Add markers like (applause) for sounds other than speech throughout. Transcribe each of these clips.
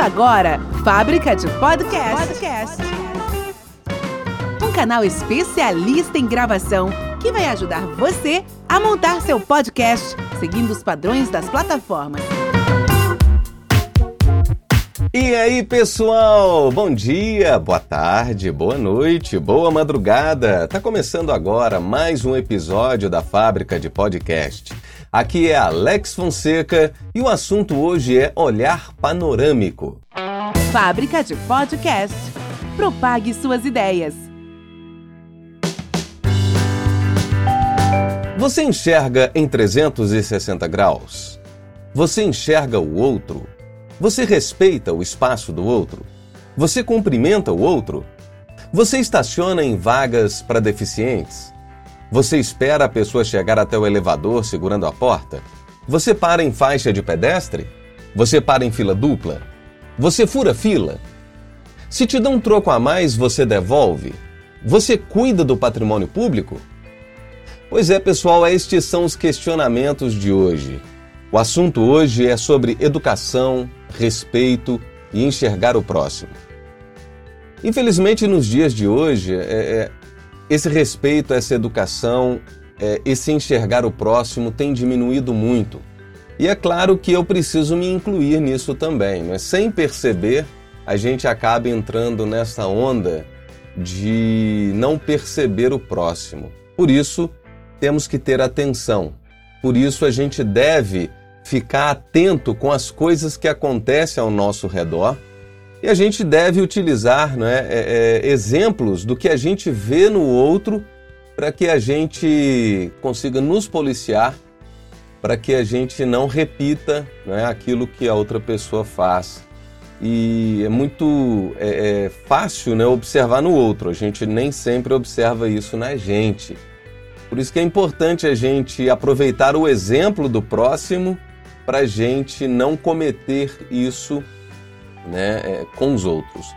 Começa agora, Fábrica de Podcast. Podcast. Um canal especialista em gravação que vai ajudar você a montar seu podcast seguindo os padrões das plataformas. E aí, pessoal? Bom dia, boa tarde, boa noite, boa madrugada. Tá começando agora mais um episódio da Fábrica de Podcast. Aqui é Alex Fonseca e o assunto hoje é olhar panorâmico. Fábrica de Podcast. Propague suas ideias. Você enxerga em 360 graus? Você enxerga o outro? Você respeita o espaço do outro? Você cumprimenta o outro? Você estaciona em vagas para deficientes? Você espera a pessoa chegar até o elevador segurando a porta? Você para em faixa de pedestre? Você para em fila dupla? Você fura fila? Se te dão um troco a mais, você devolve? Você cuida do patrimônio público? Pois é, pessoal, estes são os questionamentos de hoje. O assunto hoje é sobre educação, respeito e enxergar o próximo. Infelizmente, nos dias de hoje, é, é, esse respeito, essa educação, é, esse enxergar o próximo tem diminuído muito. E é claro que eu preciso me incluir nisso também. Né? Sem perceber, a gente acaba entrando nessa onda de não perceber o próximo. Por isso, temos que ter atenção. Por isso, a gente deve ficar atento com as coisas que acontecem ao nosso redor e a gente deve utilizar né, é, é, exemplos do que a gente vê no outro para que a gente consiga nos policiar, para que a gente não repita né, aquilo que a outra pessoa faz. E é muito é, é fácil né, observar no outro, a gente nem sempre observa isso na gente. Por isso que é importante a gente aproveitar o exemplo do próximo para a gente não cometer isso né, é, com os outros.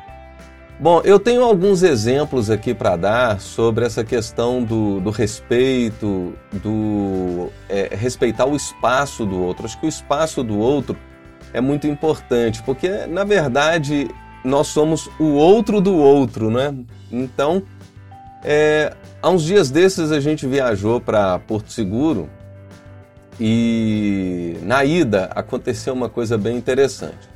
Bom, eu tenho alguns exemplos aqui para dar sobre essa questão do, do respeito, do é, respeitar o espaço do outro. Acho que o espaço do outro é muito importante, porque na verdade nós somos o outro do outro, né? Então, é, há uns dias desses a gente viajou para Porto Seguro e na ida aconteceu uma coisa bem interessante.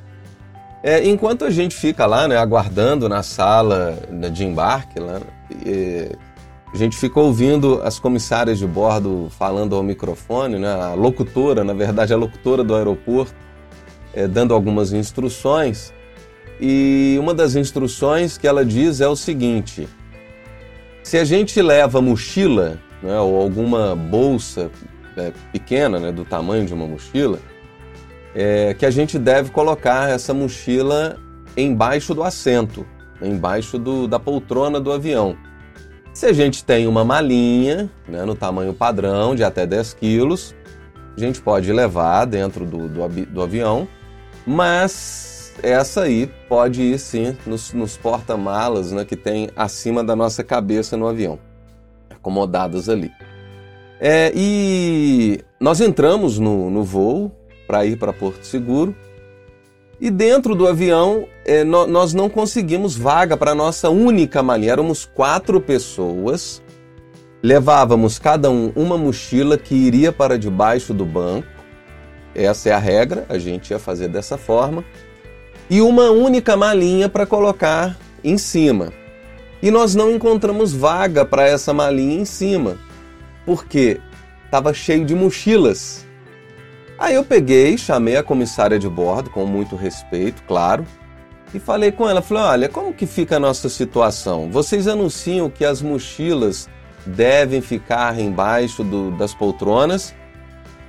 É, enquanto a gente fica lá, né, aguardando na sala de embarque, lá, e, a gente fica ouvindo as comissárias de bordo falando ao microfone, né, a locutora, na verdade, a locutora do aeroporto, é, dando algumas instruções. E uma das instruções que ela diz é o seguinte: se a gente leva mochila, né, ou alguma bolsa é, pequena, né, do tamanho de uma mochila, é, que a gente deve colocar essa mochila embaixo do assento, embaixo do, da poltrona do avião. Se a gente tem uma malinha né, no tamanho padrão de até 10 quilos, a gente pode levar dentro do, do, do avião, mas essa aí pode ir sim nos, nos porta-malas né, que tem acima da nossa cabeça no avião, acomodadas ali. É, e nós entramos no, no voo para ir para Porto Seguro. E dentro do avião, é, no, nós não conseguimos vaga para nossa única malinha. Éramos quatro pessoas, levávamos cada um uma mochila que iria para debaixo do banco. Essa é a regra, a gente ia fazer dessa forma. E uma única malinha para colocar em cima. E nós não encontramos vaga para essa malinha em cima, porque estava cheio de mochilas. Aí eu peguei, chamei a comissária de bordo, com muito respeito, claro, e falei com ela, falei, olha, como que fica a nossa situação? Vocês anunciam que as mochilas devem ficar embaixo do, das poltronas,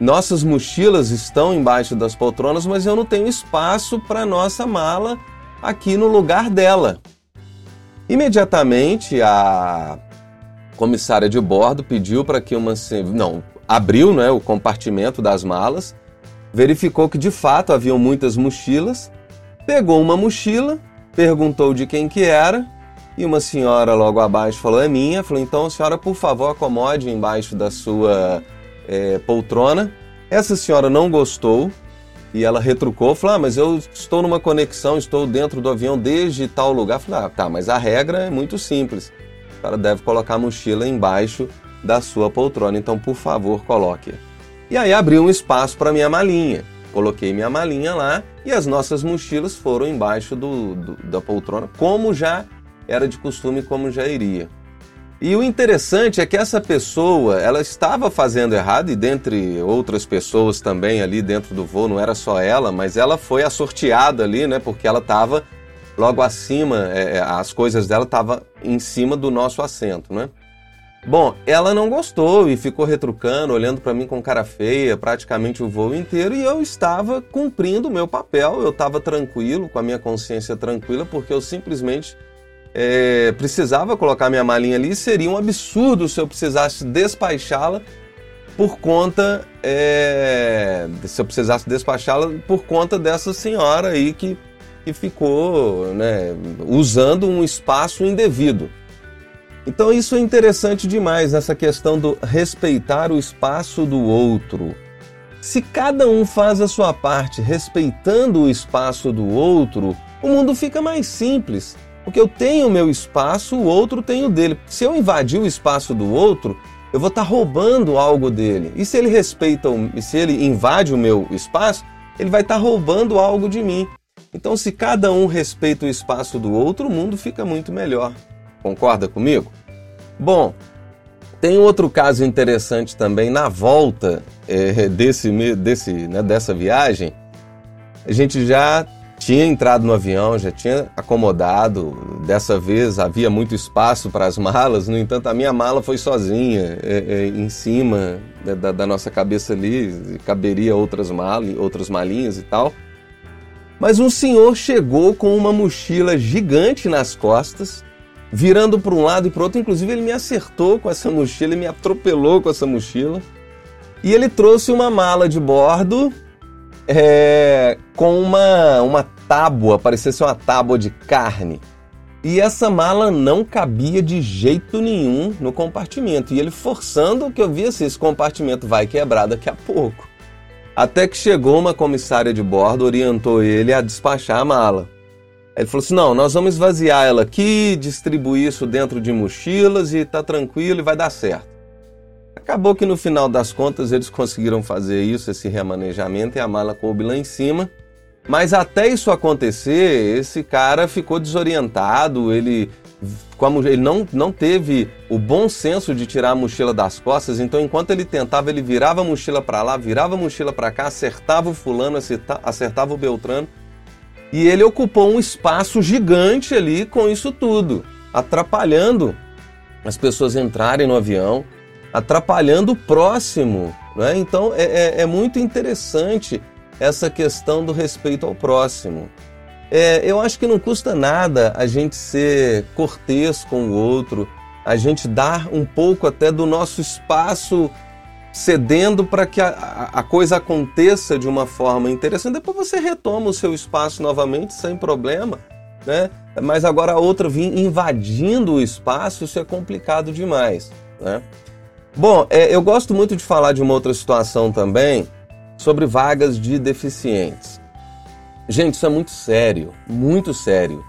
nossas mochilas estão embaixo das poltronas, mas eu não tenho espaço para nossa mala aqui no lugar dela. Imediatamente a comissária de bordo pediu para que uma não abriu né, o compartimento das malas, verificou que de fato haviam muitas mochilas, pegou uma mochila, perguntou de quem que era, e uma senhora logo abaixo falou, é minha. Falou, então, senhora, por favor, acomode embaixo da sua é, poltrona. Essa senhora não gostou, E ela retrucou, falou: ah, mas eu estou numa conexão, estou dentro do avião desde tal lugar. falei: ah, tá, mas a regra é muito simples. O cara deve colocar a mochila embaixo da sua poltrona, então por favor coloque. E aí abri um espaço para minha malinha. Coloquei minha malinha lá e as nossas mochilas foram embaixo do, do, da poltrona, como já era de costume, como já iria. E o interessante é que essa pessoa, ela estava fazendo errado, e dentre outras pessoas também ali dentro do voo, não era só ela, mas ela foi a sorteada ali, né? Porque ela estava logo acima, é, é as coisas dela estavam em cima do nosso assento, né? Bom, ela não gostou e ficou retrucando, olhando para mim com cara feia praticamente o voo inteiro e eu estava cumprindo o meu papel, eu estava tranquilo, com a minha consciência tranquila, porque eu simplesmente é, precisava colocar minha malinha ali, seria um absurdo se eu precisasse despachá-la por conta é, se eu precisasse despachá-la por conta dessa senhora aí que, que ficou né, usando um espaço indevido. Então isso é interessante demais essa questão do respeitar o espaço do outro. Se cada um faz a sua parte respeitando o espaço do outro, o mundo fica mais simples. Porque eu tenho o meu espaço, o outro tem o dele. Se eu invadir o espaço do outro, eu vou estar tá roubando algo dele. E se ele respeita, se ele invade o meu espaço, ele vai estar tá roubando algo de mim. Então, se cada um respeita o espaço do outro, o mundo fica muito melhor. Concorda comigo? Bom, tem outro caso interessante também na volta é, desse, desse, né, dessa viagem. A gente já tinha entrado no avião, já tinha acomodado. Dessa vez havia muito espaço para as (laughs) malas, no entanto, a minha mala foi sozinha, é, é, em cima né, da, da, nossa cabeça ali, caberia outras malas, outras malinhas e tal. Mas um senhor chegou com uma mochila gigante nas costas, virando para um lado e para outro. Inclusive, ele me acertou com essa mochila, ele me atropelou com essa mochila. E ele trouxe uma mala de bordo é, com uma, uma tábua, parecia ser uma tábua de carne. E essa mala não cabia de jeito nenhum no compartimento. E ele forçando que eu visse assim, esse compartimento vai quebrar daqui a pouco. Até que chegou uma comissária de bordo, orientou ele a despachar a mala. Ele falou assim: não, nós vamos esvaziar ela aqui, distribuir isso dentro de mochilas e tá tranquilo e vai dar certo. Acabou que no final das contas eles conseguiram fazer isso, esse remanejamento, e a mala coube lá em cima. Mas até isso acontecer, esse cara ficou desorientado, ele, ele não, não teve o bom senso de tirar a mochila das costas, então enquanto ele tentava, ele virava a mochila para lá, virava a mochila para cá, acertava o fulano, acertava o Beltrano, e ele ocupou um espaço gigante ali com isso tudo, atrapalhando as pessoas entrarem no avião, atrapalhando o próximo. Né? Então é, é, é, muito interessante essa questão do respeito ao próximo. É, eu acho que não custa nada a gente ser cortês com o outro, a gente dar um pouco até do nosso espaço cedendo para que a, a, coisa aconteça de uma forma interessante. Depois você retoma o seu espaço novamente sem problema. Né? Mas agora a outra vir invadindo o espaço, isso é complicado demais. Né? Bom, é, eu gosto muito de falar de uma outra situação também, sobre vagas de deficientes. Gente, isso é muito sério, muito sério.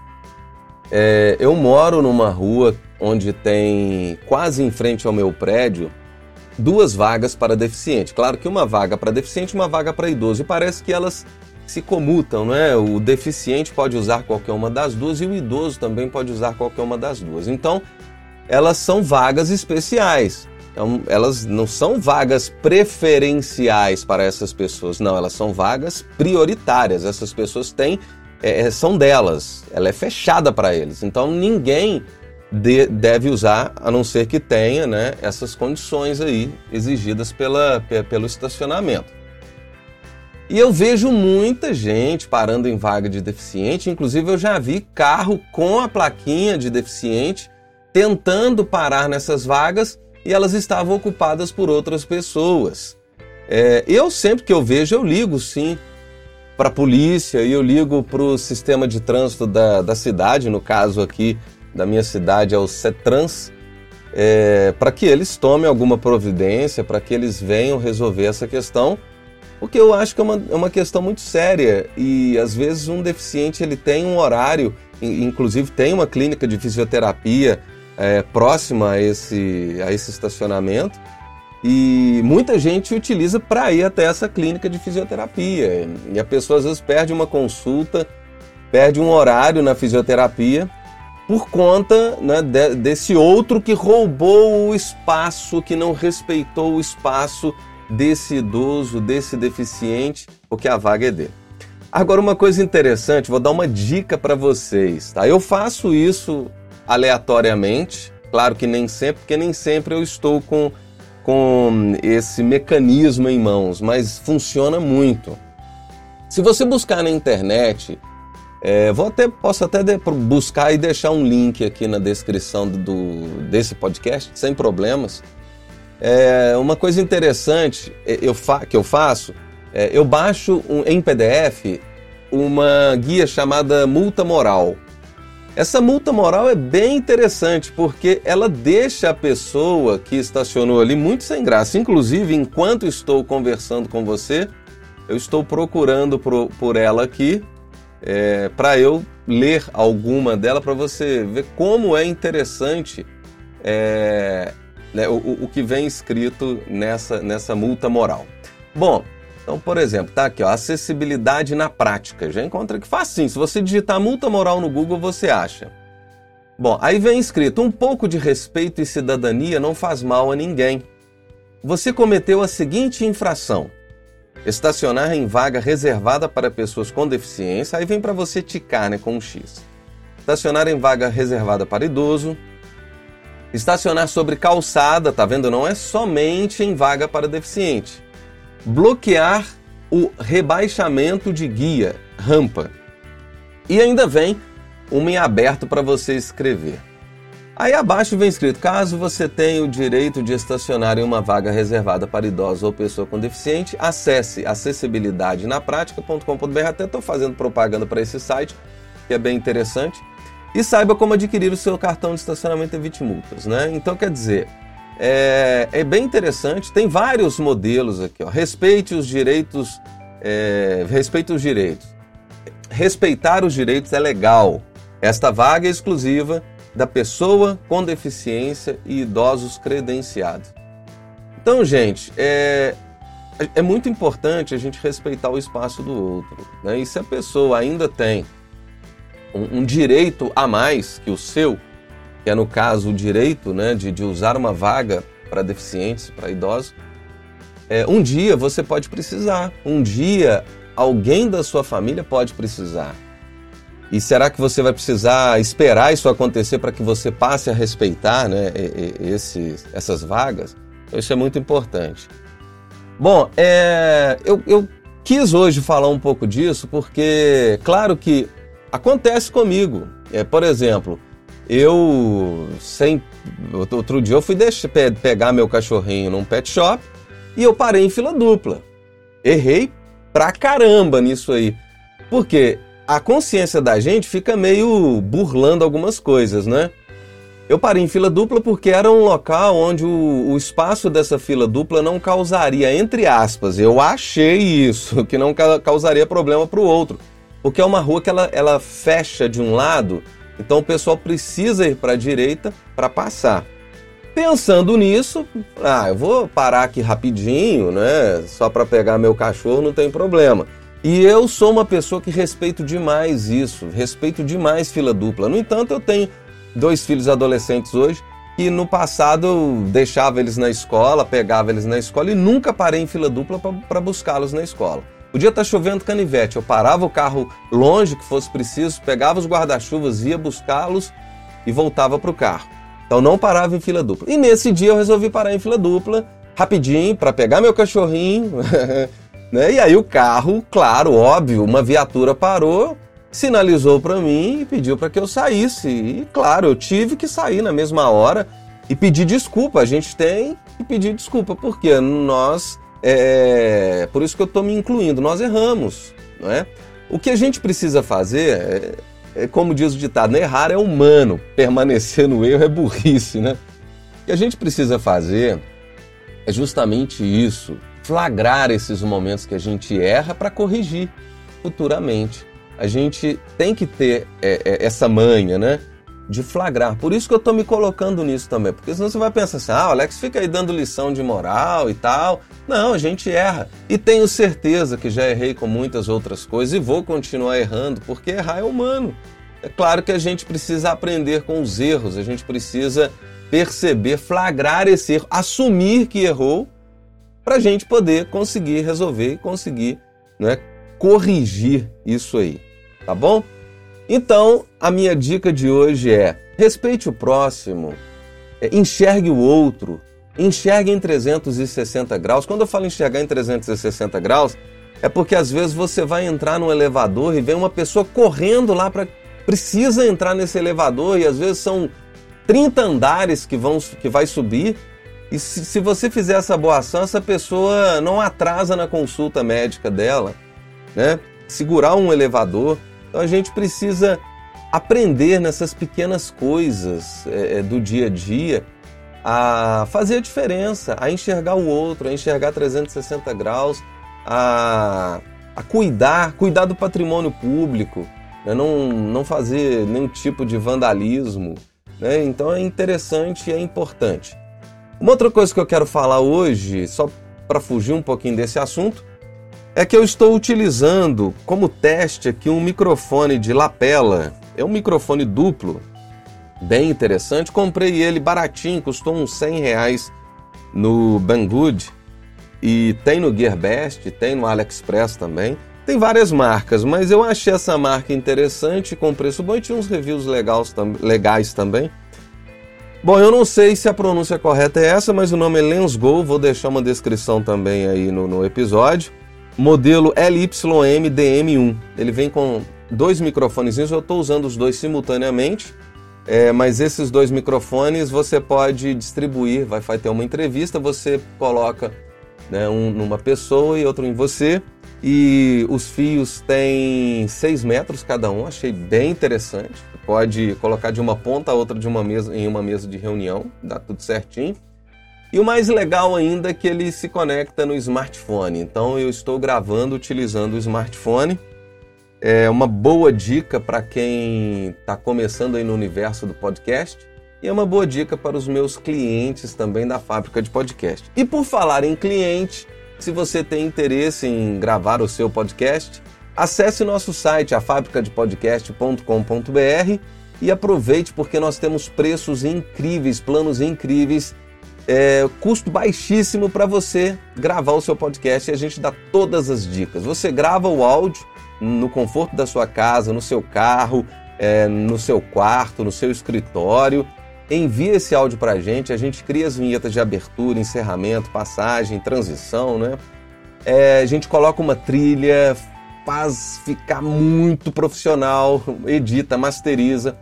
É, eu moro numa rua onde tem, quase em frente ao meu prédio, duas vagas para deficiente. Claro que uma vaga para deficiente uma vaga para idoso. E parece que elas se comutam, não é? O deficiente pode usar qualquer uma das duas e o idoso também pode usar qualquer uma das duas. Então, elas são vagas especiais. Então, elas não são vagas preferenciais para essas pessoas, não, elas são vagas prioritárias. Essas pessoas têm, é, é são delas, ela é fechada para eles. Então, ninguém de, deve usar, a não ser que tenha né, essas condições aí exigidas pela, pelo estacionamento. E eu vejo muita gente parando em vaga de deficiente, inclusive eu já vi carro com a plaquinha de deficiente tentando parar nessas vagas e elas estavam ocupadas por outras pessoas. É, eu sempre que eu vejo, eu ligo sim para a polícia e eu ligo para o sistema de trânsito da, da cidade, no caso aqui da minha cidade é o CETRANS, é, para que eles tomem alguma providência, para que eles venham resolver essa questão, Porque eu acho que é uma, é uma questão muito séria e às vezes um deficiente ele tem um horário, inclusive tem uma clínica de fisioterapia é, próxima a esse, a esse estacionamento e muita gente utiliza para ir até essa clínica de fisioterapia. E a pessoa às vezes perde uma consulta, perde um horário na fisioterapia por conta né, de, desse outro que roubou o espaço, que não respeitou o espaço desse idoso, desse deficiente, porque a vaga é dele. Agora, uma coisa interessante, vou dar uma dica para vocês, tá? Eu faço isso aleatoriamente, claro que nem sempre, porque nem sempre eu estou com, com esse mecanismo em mãos, mas funciona muito. Se você buscar na internet é, vou até, posso até de, buscar e deixar um link aqui na descrição do, desse podcast, sem problemas. É, uma coisa interessante é, eu fa, que eu faço, é, eu baixo um, em PDF uma guia chamada Multa Moral. Essa multa moral é bem interessante porque ela deixa a pessoa que estacionou ali muito sem graça. Inclusive, enquanto estou conversando com você, eu estou procurando por, por ela aqui é, para eu ler alguma dela para você ver como é interessante é, né, o, o, que vem escrito nessa, nessa multa moral. Bom, então, por exemplo, tá aqui, ó, acessibilidade na prática. Já encontra que facinho. Se você digitar multa moral no Google, você acha. Bom, aí vem escrito: um pouco de respeito e cidadania não faz mal a ninguém. Você cometeu a seguinte infração: Estacionar em vaga reservada para pessoas com deficiência, aí vem para você ticar né, com um X. Estacionar em vaga reservada para idoso. Estacionar sobre calçada, tá vendo? Não é somente em vaga para deficiente. Bloquear o rebaixamento de guia, rampa. E ainda vem uma em aberto para você escrever. Aí abaixo vem escrito: caso você tenha o direito de estacionar em uma vaga reservada para idosos ou pessoa com deficiente, acesse acessibilidade-na-prática.com.br. Até estou fazendo propaganda para esse site, que é bem interessante. E saiba como adquirir o seu cartão de estacionamento Evite Multas. Né? Então, quer dizer, é, é bem interessante. Tem vários modelos aqui. Ó. Respeite os direitos. É, respeite os direitos. Respeitar os direitos é legal. Esta vaga é exclusiva da pessoa com deficiência e idosos credenciados. Então, gente, é, é muito importante a gente respeitar o espaço do outro. Né? E se a pessoa ainda tem um, um, direito a mais que o seu, que é no caso o direito né, de, de usar uma vaga para deficientes, para idosos, é, um dia você pode precisar, um dia alguém da sua família pode precisar. E será que você vai precisar esperar isso acontecer para que você passe a respeitar né, esses, essas vagas? Então, isso é muito importante. Bom, é, eu, eu quis hoje falar um pouco disso porque, claro que acontece comigo. É, por exemplo, eu sem outro dia eu fui deixar, pegar meu cachorrinho num pet shop e eu parei em fila dupla. Errei pra caramba nisso aí. Porque a consciência da gente fica meio burlando algumas coisas, né? Eu parei em fila dupla porque era um local onde o, o, espaço dessa fila dupla não causaria, entre aspas, eu achei isso, (laughs) que não causaria problema para o outro. Porque é uma rua que ela, ela fecha de um lado, então o pessoal precisa ir para a direita para passar. Pensando nisso, ah, eu vou parar aqui rapidinho, né? Só para pegar meu cachorro, não tem problema. E eu sou uma pessoa que respeito demais isso, respeito demais fila dupla. No entanto, eu tenho dois filhos adolescentes hoje e no passado eu deixava eles na escola, pegava eles na escola e nunca parei em fila dupla para buscá-los na escola. Podia estar tá chovendo canivete, eu parava o carro longe que fosse preciso, pegava os guarda-chuvas, ia buscá-los e voltava para o carro. Então não parava em fila dupla. E nesse dia eu resolvi parar em fila dupla, rapidinho, para pegar meu cachorrinho (laughs) Né? E aí o carro, claro, óbvio, uma viatura parou, sinalizou para mim e pediu para que eu saísse. E claro, eu tive que sair na mesma hora e pedir desculpa. A gente tem que pedir desculpa, porque nós, é, por isso que eu estou me incluindo, nós erramos. Não é? O que a gente precisa fazer, é, é, como diz o ditado, né? errar é humano, permanecer no erro é burrice. Né? O que a gente precisa fazer é justamente isso, flagrar esses momentos que a gente erra para corrigir futuramente. A gente tem que ter é, é, essa manha, né? De flagrar. Por isso que eu estou me colocando nisso também. Porque senão você vai pensar assim: ah, Alex fica aí dando lição de moral e tal. Não, a gente erra. E tenho certeza que já errei com muitas outras coisas e vou continuar errando, porque errar é humano. É claro que a gente precisa aprender com os erros, a gente precisa perceber, flagrar esse erro, assumir que errou, para a gente poder conseguir resolver e conseguir né, corrigir isso aí. Tá bom? Então, a minha dica de hoje é: respeite o próximo, é, enxergue o outro, enxergue em 360 graus. Quando eu falo enxergar em 360 graus, é porque às vezes você vai entrar no elevador e vem uma pessoa correndo lá para precisa entrar nesse elevador e às vezes são 30 andares que vão que vai subir. E se, se você fizer essa boa ação, essa pessoa não atrasa na consulta médica dela, né? Segurar um elevador. Então a gente precisa aprender nessas pequenas coisas é, é do dia a dia a fazer a diferença, a enxergar o outro, a enxergar 360 graus, a, a cuidar, cuidar do patrimônio público, né? não, não fazer nenhum tipo de vandalismo. Né? Então é interessante e é importante. Uma outra coisa que eu quero falar hoje, só para fugir um pouquinho desse assunto, é que eu estou utilizando como teste aqui um microfone de lapela. É um microfone duplo, bem interessante. Comprei ele baratinho, custou uns 100 reais no Banggood. E tem no Gearbest, tem no AliExpress também. Tem várias marcas, mas eu achei essa marca interessante, com preço bom e tinha uns reviews legais, legais também. Bom, eu não sei se a pronúncia correta é essa, mas o nome é Lensgo, vou deixar uma descrição também aí no, no episódio. Modelo LYM-DM1. Ele vem com dois microfones, eu estou usando os dois simultaneamente, é, mas esses dois microfones você pode distribuir, vai, vai ter uma entrevista, você coloca né, um numa pessoa e outro em você e os fios têm 6 metros cada um, achei bem interessante. Pode colocar de uma ponta a outra de uma mesa em uma mesa de reunião, dá tudo certinho. E o mais legal ainda é que ele se conecta no smartphone. Então eu estou gravando utilizando o smartphone. É uma boa dica para quem está começando aí no universo do podcast. E é uma boa dica para os meus clientes também da fábrica de podcast. E por falar em cliente, se você tem interesse em gravar o seu podcast, acesse nosso site, afabricadepodcast.com.br e aproveite porque nós temos preços incríveis, planos incríveis, é, custo baixíssimo para você gravar o seu podcast e a gente dá todas as dicas. Você grava o áudio no conforto da sua casa, no seu carro, é, no seu quarto, no seu escritório envia esse áudio para a gente, a gente cria as vinhetas de abertura, encerramento, passagem, transição, né? É, a gente coloca uma trilha, faz ficar muito profissional, edita, masteriza.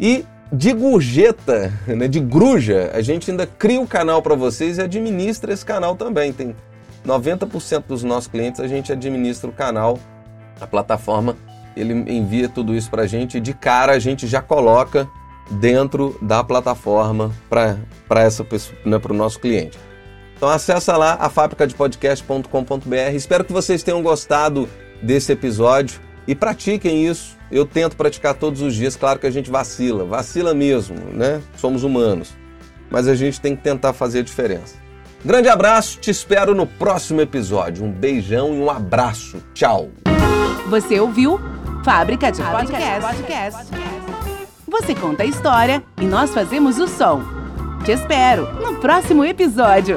E de gorjeta, né, de gruja, a gente ainda cria o canal para vocês e administra esse canal também. Tem 90% dos nossos clientes a gente administra o canal, a plataforma, ele envia tudo isso para a gente e de cara a gente já coloca dentro da plataforma para essa pessoa, né, para o nosso cliente. Então acessa lá a fabricadepodcast.com.br. Espero que vocês tenham gostado desse episódio e pratiquem isso. Eu tento praticar todos os dias. Claro que a gente vacila, vacila mesmo, né? Somos humanos, mas a gente tem que tentar fazer a diferença. Grande abraço, te espero no próximo episódio. Um beijão e um abraço. Tchau. Você ouviu Fábrica de Podcast. Você conta a história e nós fazemos o som. Te espero no próximo episódio.